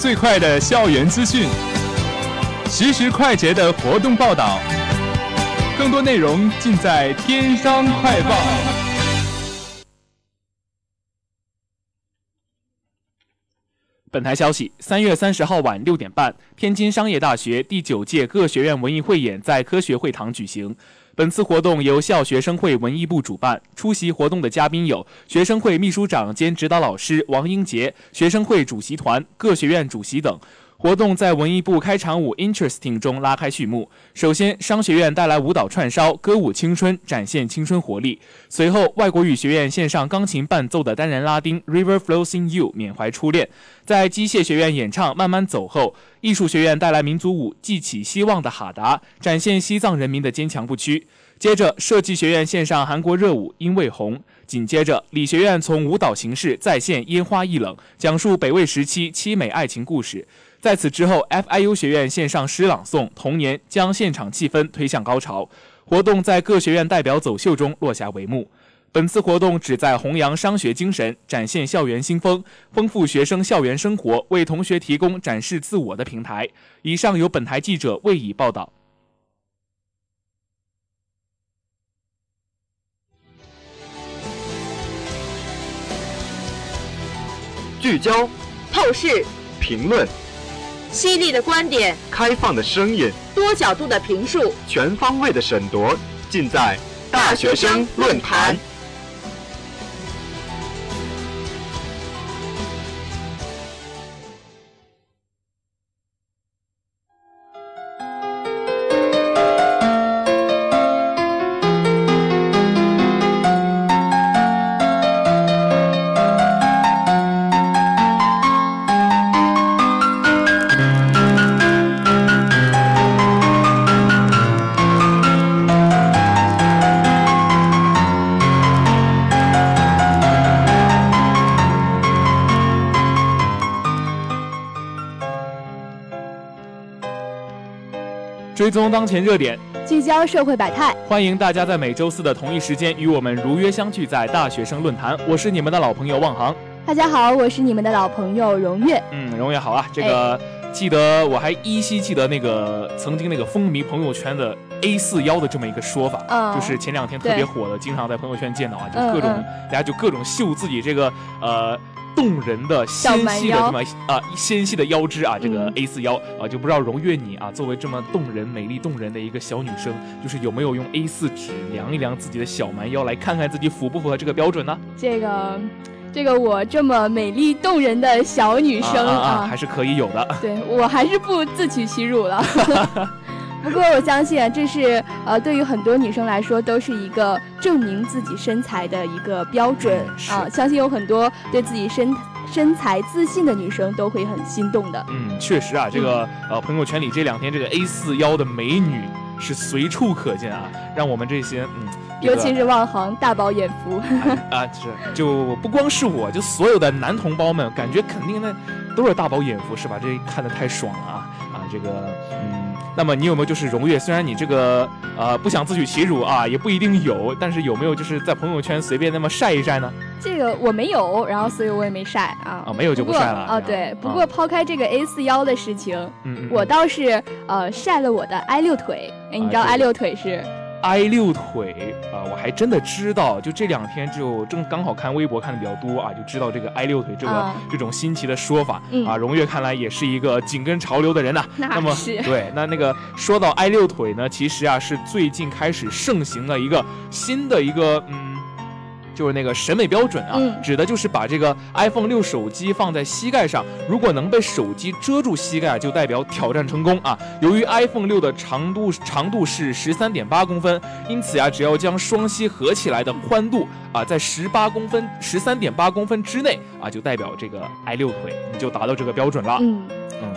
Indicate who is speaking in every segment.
Speaker 1: 最快的校园资讯，实时快捷的活动报道，更多内容尽在《天商快报》。本台消息：三月三十号晚六点半，天津商业大学第九届各学院文艺汇演在科学会堂举行。本次活动由校学生会文艺部主办，出席活动的嘉宾有学生会秘书长兼指导老师王英杰、学生会主席团、各学院主席等。活动在文艺部开场舞 Interesting 中拉开序幕。首先，商学院带来舞蹈串烧，歌舞青春，展现青春活力。随后，外国语学院献上钢琴伴奏的单人拉丁 River Flows in You，缅怀初恋。在机械学院演唱慢慢走后，艺术学院带来民族舞记起希望的哈达，展现西藏人民的坚强不屈。接着，设计学院献上韩国热舞因为红。紧接着，理学院从舞蹈形式再现烟花易冷，讲述北魏时期凄美爱情故事。在此之后，FIU 学院线上诗朗诵《童年》，将现场气氛推向高潮。活动在各学院代表走秀中落下帷幕。本次活动旨在弘扬商学精神，展现校园新风，丰富学生校园生活，为同学提供展示自我的平台。以上由本台记者魏以报道。
Speaker 2: 聚焦，
Speaker 3: 透视，
Speaker 2: 评论。
Speaker 3: 犀利的观点，
Speaker 2: 开放的声音，
Speaker 3: 多角度的评述，
Speaker 2: 全方位的审夺，尽在大学生论坛。
Speaker 1: 追踪当前热点，
Speaker 4: 聚焦社会百态，
Speaker 1: 欢迎大家在每周四的同一时间与我们如约相聚在大学生论坛。我是你们的老朋友望航。
Speaker 4: 大家好，我是你们的老朋友荣月。
Speaker 1: 嗯，荣月好啊。这个记得我还依稀记得那个曾经那个风靡朋友圈的 A 四幺的这么一个说法，就是前两天特别火的，经常在朋友圈见到啊，就各种大家就各种秀自己这个呃。动人的纤细的什么啊纤细的腰肢啊，这个 A 四腰啊，就不知道荣月你啊，作为这么动人、美丽动人的一个小女生，就是有没有用 A 四纸量一量自己的小蛮腰，来看看自己符不符合这个标准呢？
Speaker 4: 这个这个我这么美丽动人的小女生
Speaker 1: 啊，还是可以有的。
Speaker 4: 对我还是不自取其辱了。不过我相信啊，这是呃，对于很多女生来说，都是一个证明自己身材的一个标准啊。相信有很多对自己身身材自信的女生都会很心动的。
Speaker 1: 嗯，确实啊，这个呃，朋友圈里这两天这个 A 四腰的美女是随处可见啊，让我们这些嗯，
Speaker 4: 尤其是望航大饱眼福
Speaker 1: 啊，是就不光是我，就所有的男同胞们，感觉肯定那都是大饱眼福，是吧？这看的太爽了啊啊，这个嗯。那么你有没有就是荣誉？虽然你这个呃不想自取其辱啊，也不一定有，但是有没有就是在朋友圈随便那么晒一晒呢？
Speaker 4: 这个我没有，然后所以我也没晒啊。
Speaker 1: 啊，没有就不晒了
Speaker 4: 啊。对，不过抛开这个 A 四幺的事情，嗯，我倒是呃晒了我的 I 六腿。哎，你知道 I 六腿是
Speaker 1: ？I 六腿啊，我还真的知道，就这两天就正刚好看微博看的比较多啊，就知道这个 I 六腿这个这种新奇的说法啊。荣月看来也是一个紧跟潮流的人呐。
Speaker 4: 那
Speaker 1: 么对，那那个说到 I 六腿呢，其实啊是最近开始盛行的一个新的一个嗯。就是那个审美标准啊，指的就是把这个 iPhone 六手机放在膝盖上，如果能被手机遮住膝盖，就代表挑战成功啊。由于 iPhone 六的长度长度是十三点八公分，因此呀，只要将双膝合起来的宽度啊，在十八公分、十三点八公分之内啊，就代表这个 i 六腿，你就达到这个标准了。
Speaker 4: 嗯，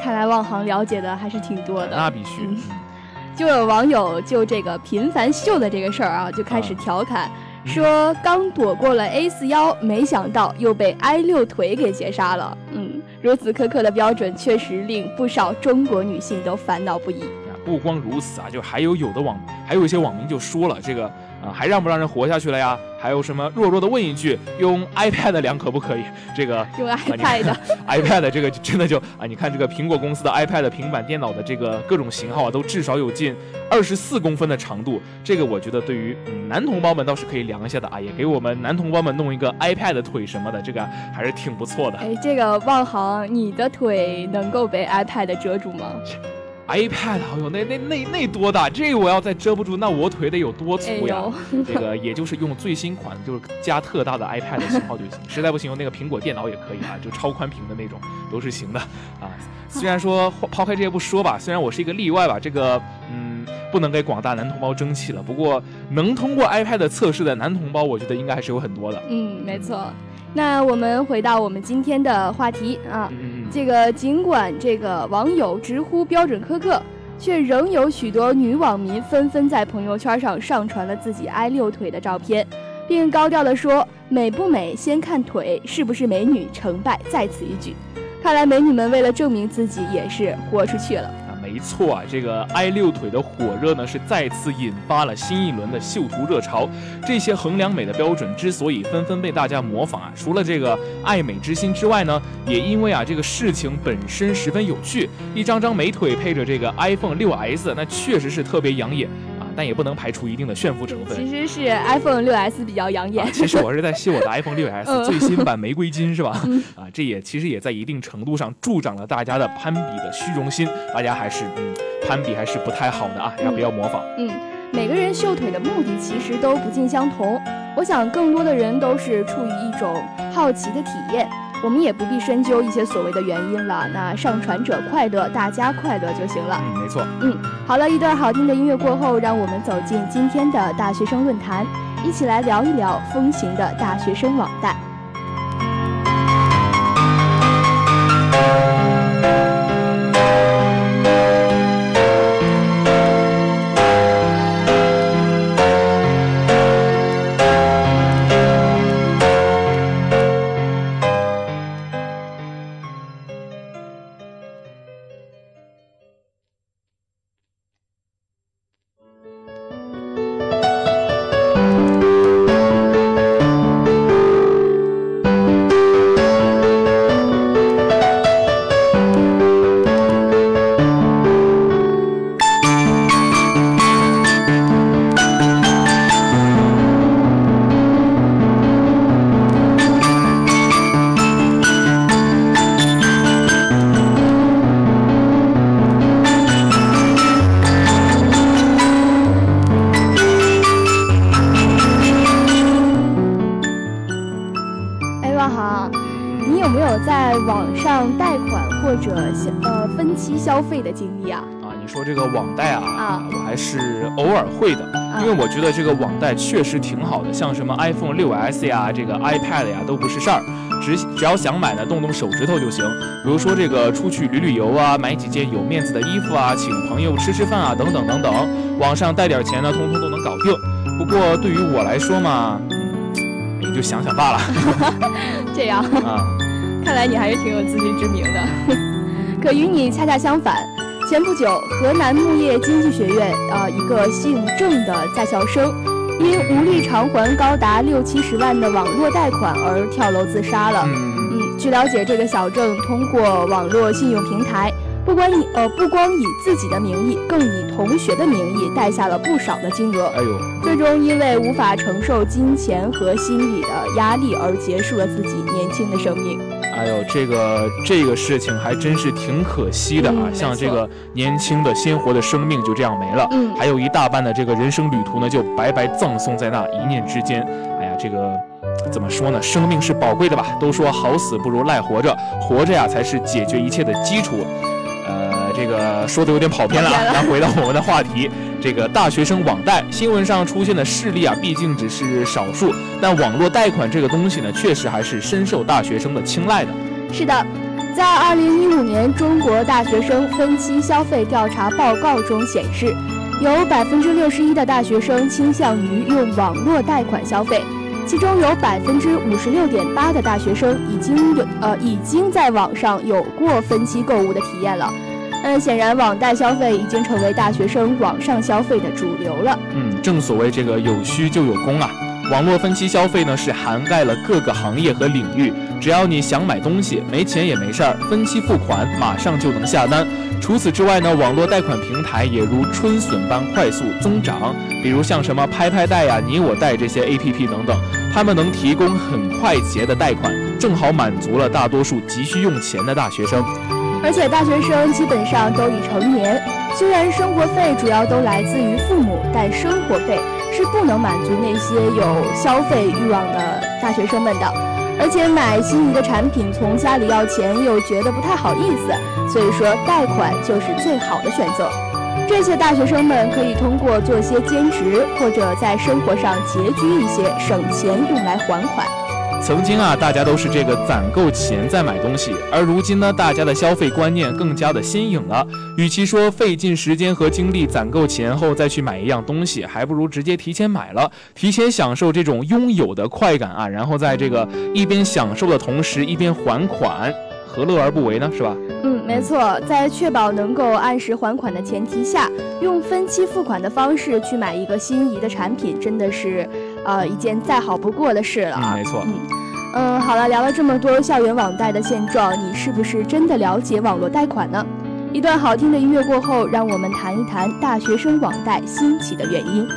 Speaker 4: 看来望行了解的还是挺多的。
Speaker 1: 那必须。
Speaker 4: 就有网友就这个频繁秀的这个事儿啊，就开始调侃。说刚躲过了 A 四腰，没想到又被 I 六腿给截杀了。嗯，如此苛刻的标准，确实令不少中国女性都烦恼不已。
Speaker 1: 不光如此啊，就还有有的网，还有一些网民就说了这个。啊，还让不让人活下去了呀？还有什么弱弱的问一句，用 iPad 量可不可以？这个
Speaker 4: 用 iPad，iPad
Speaker 1: 这个真的就啊，你看这个苹果公司的 iPad 平板电脑的这个各种型号啊，都至少有近二十四公分的长度。这个我觉得对于男同胞们倒是可以量一下的啊，也给我们男同胞们弄一个 iPad 腿什么的，这个还是挺不错的。
Speaker 4: 哎，这个望航，你的腿能够被 iPad 遮住吗
Speaker 1: ？iPad，哎呦，那那那那多大？这我要再遮不住，那我腿得有多粗呀？这个也就是用最新款，就是加特大的 iPad 型号就行。实在不行，用那个苹果电脑也可以啊，就超宽屏的那种都是行的啊。虽然说抛开这些不说吧，虽然我是一个例外吧，这个嗯，不能给广大男同胞争气了。不过能通过 iPad 测试的男同胞，我觉得应该还是有很多的。
Speaker 4: 嗯，没错。那我们回到我们今天的话题啊。这个尽管这个网友直呼标准苛刻，却仍有许多女网民纷纷在朋友圈上上传了自己挨六腿的照片，并高调地说：“美不美先看腿，是不是美女成败在此一举。”看来美女们为了证明自己，也是豁出去了。
Speaker 1: 没错啊，这个 i 六腿的火热呢，是再次引发了新一轮的秀图热潮。这些衡量美的标准之所以纷纷被大家模仿啊，除了这个爱美之心之外呢，也因为啊这个事情本身十分有趣。一张张美腿配着这个 iPhone 六 S，那确实是特别养眼。但也不能排除一定的炫富成分。
Speaker 4: 其实是 iPhone 六 S 比较养眼。
Speaker 1: 其实我是在秀我的 iPhone 六 S 最新版玫瑰金，是吧？啊，这也其实也在一定程度上助长了大家的攀比的虚荣心。大家还是嗯，攀比还是不太好的啊，要不要模仿？
Speaker 4: 嗯，每个人秀腿的目的其实都不尽相同。我想更多的人都是处于一种好奇的体验。我们也不必深究一些所谓的原因了，那上传者快乐，大家快乐就行了。
Speaker 1: 嗯，没错。
Speaker 4: 嗯，好了一段好听的音乐过后，让我们走进今天的大学生论坛，一起来聊一聊风行的大学生网贷。
Speaker 1: 我觉得这个网贷确实挺好的，像什么 iPhone 六 S 呀，这个 iPad 呀都不是事儿，只只要想买呢，动动手指头就行。比如说这个出去旅旅游啊，买几件有面子的衣服啊，请朋友吃吃饭啊，等等等等，网上带点钱呢，通通都能搞定。不过对于我来说嘛，也就想想罢了。
Speaker 4: 这样
Speaker 1: 啊，
Speaker 4: 看来你还是挺有自知之明的。可与你恰恰相反，前不久，河南牧业经济学院啊，一个姓郑的在校生，因无力偿还高达六七十万的网络贷款而跳楼自杀了。嗯，据了解，这个小郑通过网络信用平台。不光以呃不光以自己的名义，更以同学的名义贷下了不少的金额。
Speaker 1: 哎呦，
Speaker 4: 最终因为无法承受金钱和心理的压力而结束了自己年轻的生命。
Speaker 1: 哎呦，这个这个事情还真是挺可惜的啊！像这个年轻的鲜活的生命就这样没了，
Speaker 4: 嗯，
Speaker 1: 还有一大半的这个人生旅途呢，就白白葬送在那一念之间。哎呀，这个怎么说呢？生命是宝贵的吧？都说好死不如赖活着，活着呀才是解决一切的基础。这个说的有点跑偏了啊，来回到我们的话题，这个大学生网贷新闻上出现的事例啊，毕竟只是少数，但网络贷款这个东西呢，确实还是深受大学生的青睐的。
Speaker 4: 是的，在二零一五年中国大学生分期消费调查报告中显示，有百分之六十一的大学生倾向于用网络贷款消费，其中有百分之五十六点八的大学生已经有呃已经在网上有过分期购物的体验了。嗯，显然网贷消费已经成为大学生网上消费的主流了。
Speaker 1: 嗯，正所谓这个有需就有供啊。网络分期消费呢，是涵盖了各个行业和领域，只要你想买东西，没钱也没事儿，分期付款马上就能下单。除此之外呢，网络贷款平台也如春笋般快速增长，比如像什么拍拍贷呀、你我贷这些 APP 等等，他们能提供很快捷的贷款，正好满足了大多数急需用钱的大学生。
Speaker 4: 而且大学生基本上都已成年，虽然生活费主要都来自于父母，但生活费是不能满足那些有消费欲望的大学生们的。而且买心仪的产品从家里要钱又觉得不太好意思，所以说贷款就是最好的选择。这些大学生们可以通过做些兼职，或者在生活上拮据一些，省钱用来还款。
Speaker 1: 曾经啊，大家都是这个攒够钱再买东西，而如今呢，大家的消费观念更加的新颖了。与其说费尽时间和精力攒够钱后再去买一样东西，还不如直接提前买了，提前享受这种拥有的快感啊，然后在这个一边享受的同时一边还款，何乐而不为呢？是吧？
Speaker 4: 嗯，没错，在确保能够按时还款的前提下，用分期付款的方式去买一个心仪的产品，真的是。呃，一件再好不过的事了啊！
Speaker 1: 没错，
Speaker 4: 嗯，嗯，好了，聊了这么多校园网贷的现状，你是不是真的了解网络贷款呢？一段好听的音乐过后，让我们谈一谈大学生网贷兴起的原因。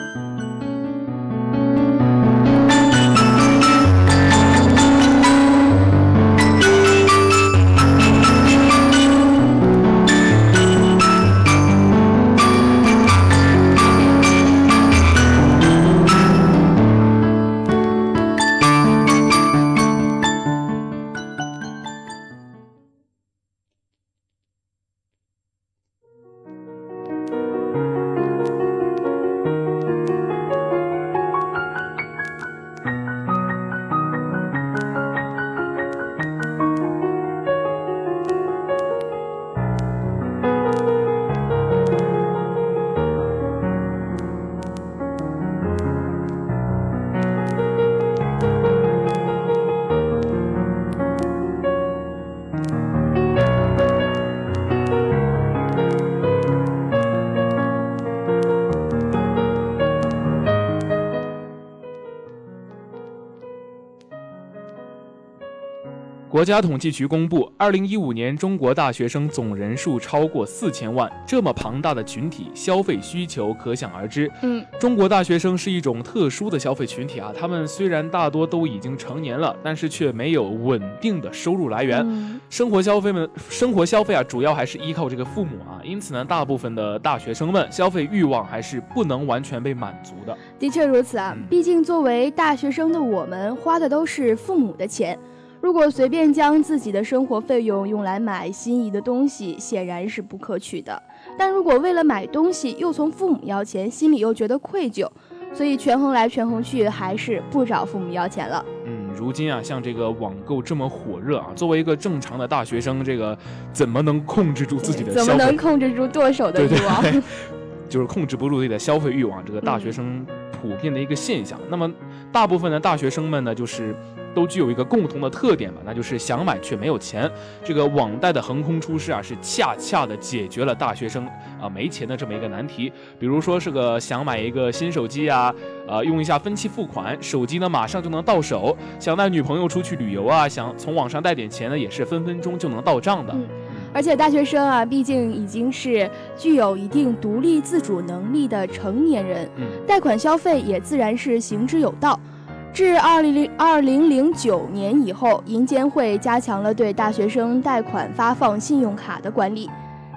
Speaker 1: 家统计局公布，二零一五年中国大学生总人数超过四千万，这么庞大的群体，消费需求可想而知。
Speaker 4: 嗯，
Speaker 1: 中国大学生是一种特殊的消费群体啊，他们虽然大多都已经成年了，但是却没有稳定的收入来源，生活消费们生活消费啊，主要还是依靠这个父母啊，因此呢，大部分的大学生们消费欲望还是不能完全被满足的。
Speaker 4: 的确如此啊，毕竟作为大学生的我们，花的都是父母的钱。如果随便将自己的生活费用用来买心仪的东西，显然是不可取的。但如果为了买东西又从父母要钱，心里又觉得愧疚，所以权衡来权衡去，还是不找父母要钱了。
Speaker 1: 嗯，如今啊，像这个网购这么火热啊，作为一个正常的大学生，这个怎么能控制住自己的？
Speaker 4: 怎么能控制住剁手的欲望？
Speaker 1: 就是控制不住自己的消费欲望，这个大学生普遍的一个现象。那么，大部分的大学生们呢，就是都具有一个共同的特点吧，那就是想买却没有钱。这个网贷的横空出世啊，是恰恰的解决了大学生啊没钱的这么一个难题。比如说是个想买一个新手机啊，呃，用一下分期付款，手机呢马上就能到手。想带女朋友出去旅游啊，想从网上贷点钱呢，也是分分钟就能到账的。
Speaker 4: 而且大学生啊，毕竟已经是具有一定独立自主能力的成年人，贷款消费也自然是行之有道。至二零零二零零九年以后，银监会加强了对大学生贷款发放信用卡的管理，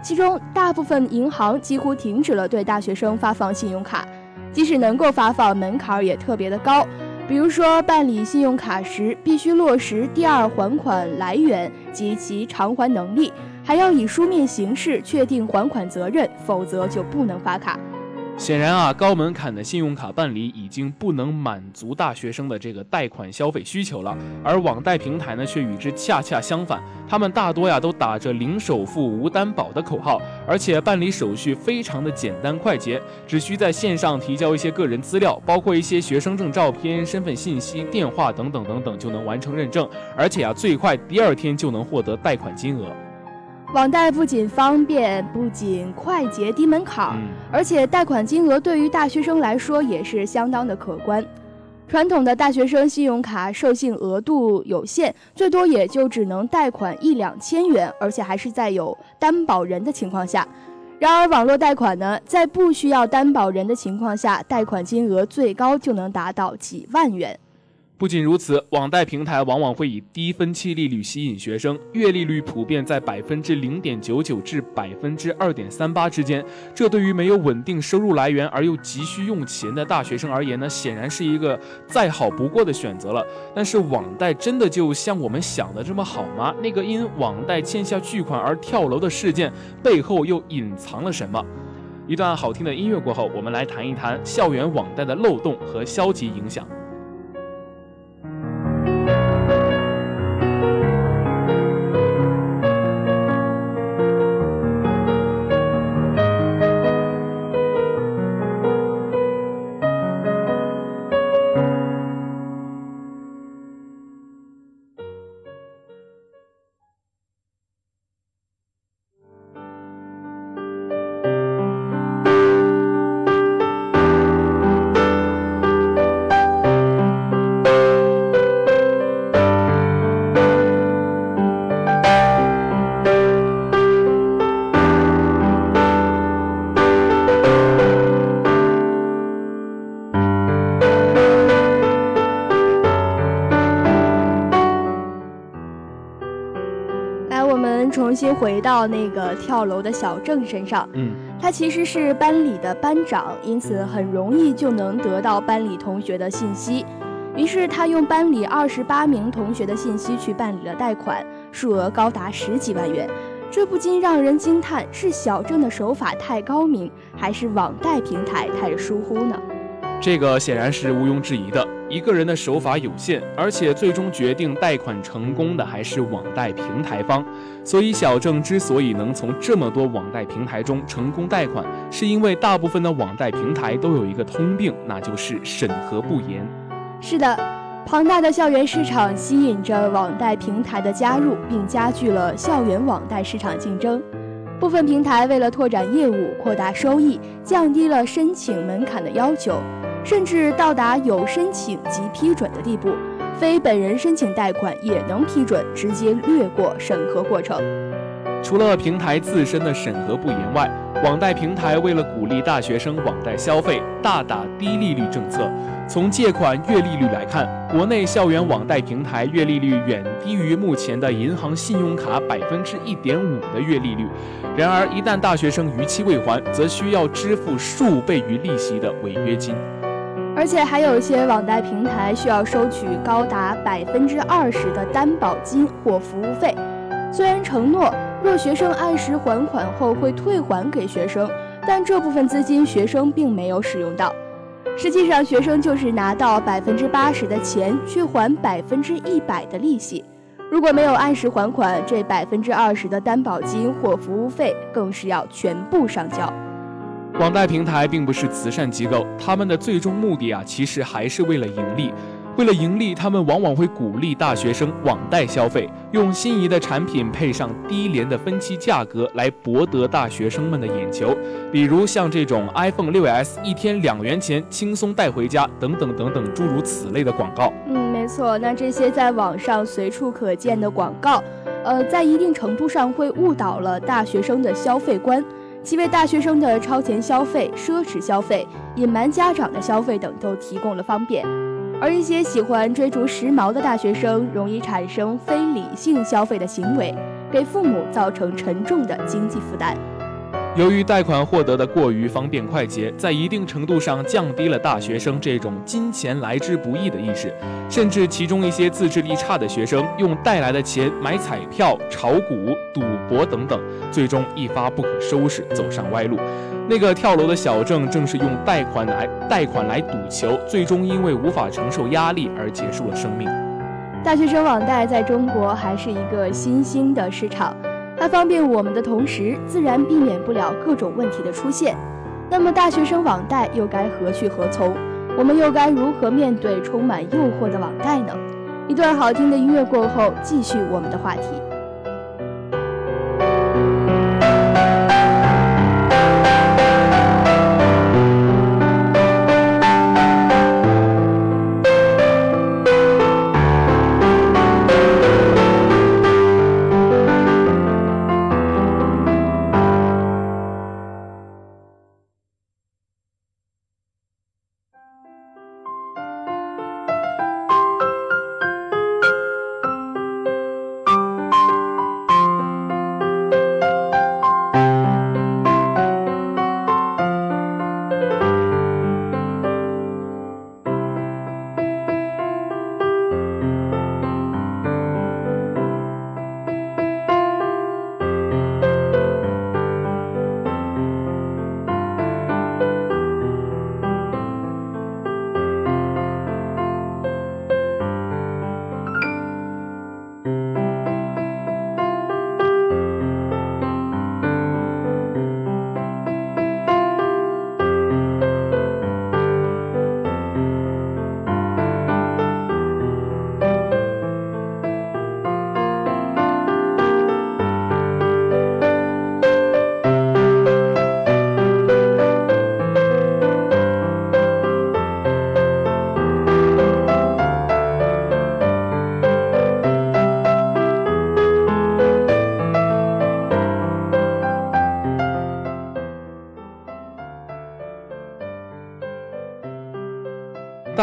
Speaker 4: 其中大部分银行几乎停止了对大学生发放信用卡，即使能够发放，门槛也特别的高。比如说，办理信用卡时必须落实第二还款来源及其偿还能力。还要以书面形式确定还款责任，否则就不能发卡。
Speaker 1: 显然啊，高门槛的信用卡办理已经不能满足大学生的这个贷款消费需求了，而网贷平台呢，却与之恰恰相反。他们大多呀都打着零首付、无担保的口号，而且办理手续非常的简单快捷，只需在线上提交一些个人资料，包括一些学生证照片、身份信息、电话等等等等，就能完成认证，而且啊，最快第二天就能获得贷款金额。
Speaker 4: 网贷不仅方便，不仅快捷低门槛，而且贷款金额对于大学生来说也是相当的可观。传统的大学生信用卡授信额度有限，最多也就只能贷款一两千元，而且还是在有担保人的情况下。然而网络贷款呢，在不需要担保人的情况下，贷款金额最高就能达到几万元。
Speaker 1: 不仅如此，网贷平台往往会以低分期利率吸引学生，月利率普遍在百分之零点九九至百分之二点三八之间。这对于没有稳定收入来源而又急需用钱的大学生而言呢，显然是一个再好不过的选择了。但是，网贷真的就像我们想的这么好吗？那个因网贷欠下巨款而跳楼的事件背后又隐藏了什么？一段好听的音乐过后，我们来谈一谈校园网贷的漏洞和消极影响。
Speaker 4: 回到那个跳楼的小郑身上，
Speaker 1: 嗯，
Speaker 4: 他其实是班里的班长，因此很容易就能得到班里同学的信息。于是他用班里二十八名同学的信息去办理了贷款，数额高达十几万元。这不禁让人惊叹：是小郑的手法太高明，还是网贷平台太疏忽呢？
Speaker 1: 这个显然是毋庸置疑的。一个人的手法有限，而且最终决定贷款成功的还是网贷平台方。所以，小郑之所以能从这么多网贷平台中成功贷款，是因为大部分的网贷平台都有一个通病，那就是审核不严。
Speaker 4: 是的，庞大的校园市场吸引着网贷平台的加入，并加剧了校园网贷市场竞争。部分平台为了拓展业务、扩大收益，降低了申请门槛的要求。甚至到达有申请及批准的地步，非本人申请贷款也能批准，直接略过审核过程。
Speaker 1: 除了平台自身的审核不严外，网贷平台为了鼓励大学生网贷消费，大打低利率政策。从借款月利率来看，国内校园网贷平台月利率远低于目前的银行信用卡百分之一点五的月利率。然而，一旦大学生逾期未还，则需要支付数倍于利息的违约金。
Speaker 4: 而且还有一些网贷平台需要收取高达百分之二十的担保金或服务费。虽然承诺若学生按时还款后会退还给学生，但这部分资金学生并没有使用到。实际上，学生就是拿到百分之八十的钱，去还百分之一百的利息。如果没有按时还款，这百分之二十的担保金或服务费更是要全部上交。
Speaker 1: 网贷平台并不是慈善机构，他们的最终目的啊，其实还是为了盈利。为了盈利，他们往往会鼓励大学生网贷消费，用心仪的产品配上低廉的分期价格来博得大学生们的眼球。比如像这种 iPhone 6s 一天两元钱轻松带回家等等等等诸如此类的广告。
Speaker 4: 嗯，没错。那这些在网上随处可见的广告，呃，在一定程度上会误导了大学生的消费观。其为大学生的超前消费、奢侈消费、隐瞒家长的消费等都提供了方便，而一些喜欢追逐时髦的大学生容易产生非理性消费的行为，给父母造成沉重的经济负担。
Speaker 1: 由于贷款获得的过于方便快捷，在一定程度上降低了大学生这种金钱来之不易的意识，甚至其中一些自制力差的学生用带来的钱买彩票、炒股、赌博等等，最终一发不可收拾，走上歪路。那个跳楼的小郑正是用贷款来贷款来赌球，最终因为无法承受压力而结束了生命。
Speaker 4: 大学生网贷在中国还是一个新兴的市场。它方便我们的同时，自然避免不了各种问题的出现。那么，大学生网贷又该何去何从？我们又该如何面对充满诱惑的网贷呢？一段好听的音乐过后，继续我们的话题。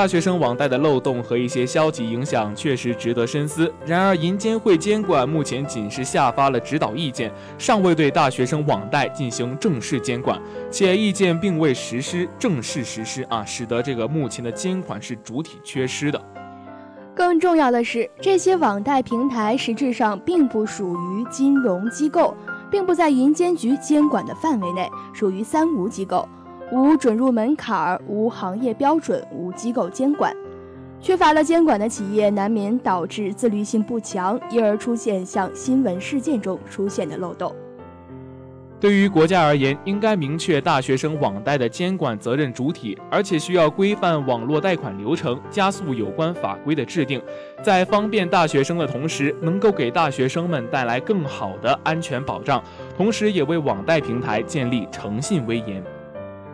Speaker 1: 大学生网贷的漏洞和一些消极影响确实值得深思。然而，银监会监管目前仅是下发了指导意见，尚未对大学生网贷进行正式监管，且意见并未实施正式实施啊，使得这个目前的监管是主体缺失的。
Speaker 4: 更重要的是，这些网贷平台实质上并不属于金融机构，并不在银监局监管的范围内，属于三无机构。无准入门槛，无行业标准，无机构监管，缺乏了监管的企业，难免导致自律性不强，因而出现像新闻事件中出现的漏洞。
Speaker 1: 对于国家而言，应该明确大学生网贷的监管责任主体，而且需要规范网络贷款流程，加速有关法规的制定，在方便大学生的同时，能够给大学生们带来更好的安全保障，同时也为网贷平台建立诚信威严。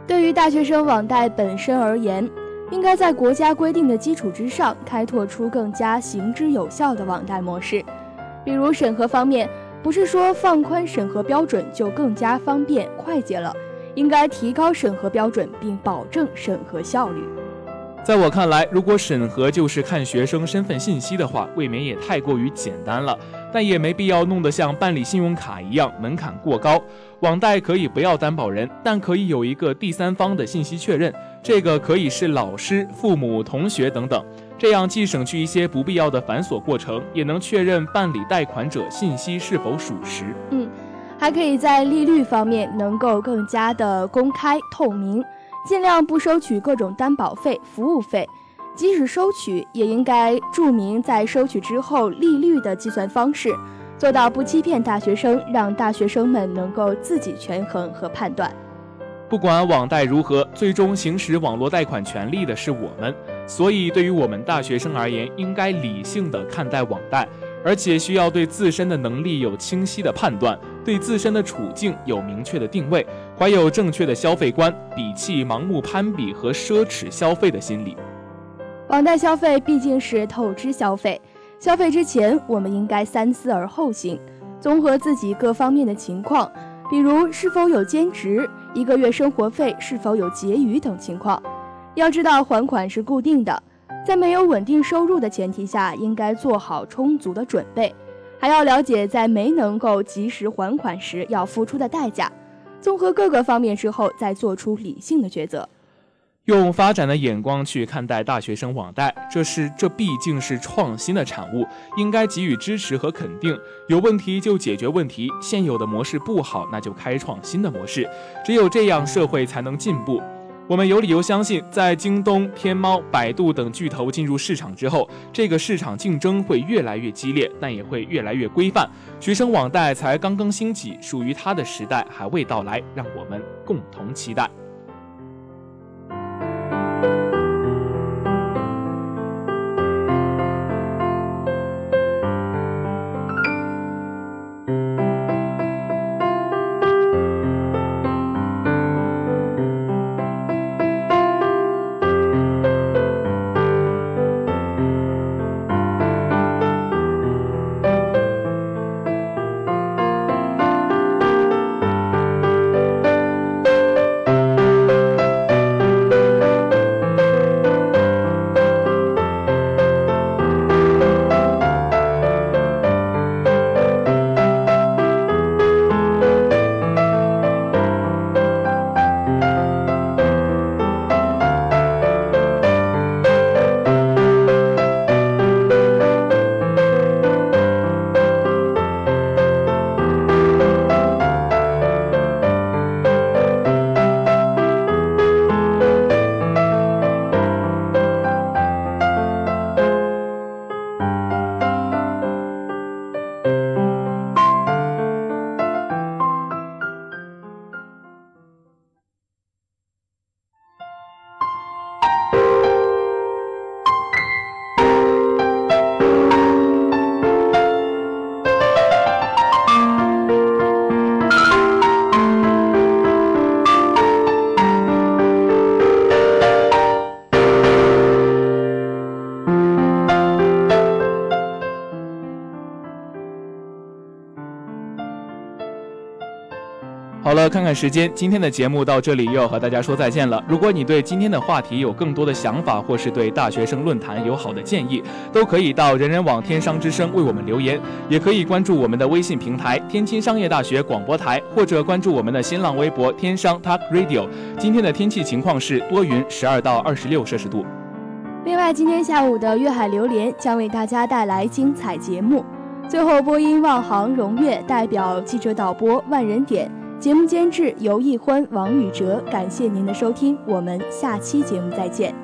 Speaker 4: 对于大学生网贷本身而言，应该在国家规定的基础之上，开拓出更加行之有效的网贷模式。比如审核方面，不是说放宽审核标准就更加方便快捷了，应该提高审核标准，并保证审核效率。
Speaker 1: 在我看来，如果审核就是看学生身份信息的话，未免也太过于简单了。但也没必要弄得像办理信用卡一样门槛过高。网贷可以不要担保人，但可以有一个第三方的信息确认，这个可以是老师、父母、同学等等。这样既省去一些不必要的繁琐过程，也能确认办理贷款者信息是否属实。
Speaker 4: 嗯，还可以在利率方面能够更加的公开透明，尽量不收取各种担保费、服务费。即使收取，也应该注明在收取之后利率的计算方式，做到不欺骗大学生，让大学生们能够自己权衡和判断。
Speaker 1: 不管网贷如何，最终行使网络贷款权利的是我们。所以，对于我们大学生而言，应该理性的看待网贷，而且需要对自身的能力有清晰的判断，对自身的处境有明确的定位，怀有正确的消费观，摒弃盲目攀比和奢侈消费的心理。
Speaker 4: 网贷消费毕竟是透支消费，消费之前我们应该三思而后行，综合自己各方面的情况，比如是否有兼职，一个月生活费是否有结余等情况。要知道还款是固定的，在没有稳定收入的前提下，应该做好充足的准备，还要了解在没能够及时还款时要付出的代价，综合各个方面之后再做出理性的抉择。
Speaker 1: 用发展的眼光去看待大学生网贷，这是这毕竟是创新的产物，应该给予支持和肯定。有问题就解决问题，现有的模式不好，那就开创新的模式，只有这样社会才能进步。我们有理由相信，在京东、天猫、百度等巨头进入市场之后，这个市场竞争会越来越激烈，但也会越来越规范。学生网贷才刚刚兴起，属于它的时代还未到来，让我们共同期待。看看时间，今天的节目到这里又要和大家说再见了。如果你对今天的话题有更多的想法，或是对大学生论坛有好的建议，都可以到人人网天商之声为我们留言，也可以关注我们的微信平台天津商业大学广播台，或者关注我们的新浪微博天商 Talk Radio。今天的天气情况是多云，十二到二十六摄氏度。
Speaker 4: 另外，今天下午的粤海榴莲将为大家带来精彩节目。最后，播音望航荣月代表记者导播万人点。节目监制尤艺欢、王宇哲，感谢您的收听，我们下期节目再见。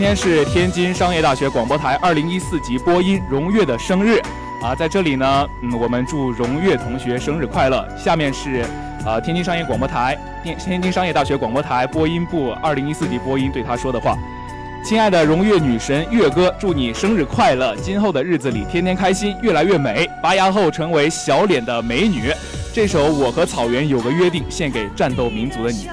Speaker 1: 今天是天津商业大学广播台二零一四级播音荣月的生日，啊，在这里呢，嗯，我们祝荣月同学生日快乐。下面是
Speaker 5: 呃，天津商业广播台、天天津商业大学广播台播音部二零一四级播音对他说的话：“亲爱的荣月女神月哥，祝你生日快乐！今后的日子里天天开心，越来越美，拔牙后成为小脸的美女。”这首《我和草原有个约定》献给战斗民族的你。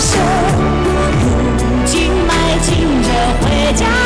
Speaker 5: 身，如今迈进这回家。